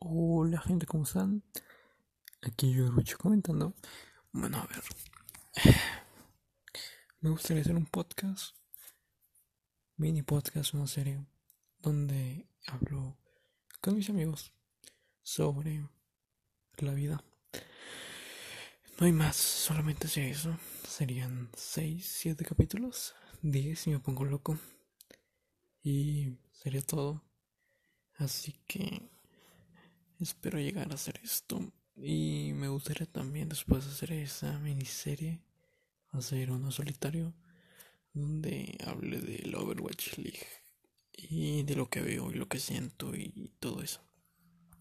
Hola gente, ¿cómo están? Aquí yo Rucho comentando. Bueno, a ver. Me gustaría hacer un podcast. Mini podcast, una serie. Donde hablo con mis amigos sobre la vida. No hay más, solamente sería eso. Serían 6, 7 capítulos. 10 si me pongo loco. Y sería todo. Así que espero llegar a hacer esto. Y me gustaría también después de hacer esa miniserie hacer uno solitario donde hable del Overwatch League y de lo que veo y lo que siento y todo eso.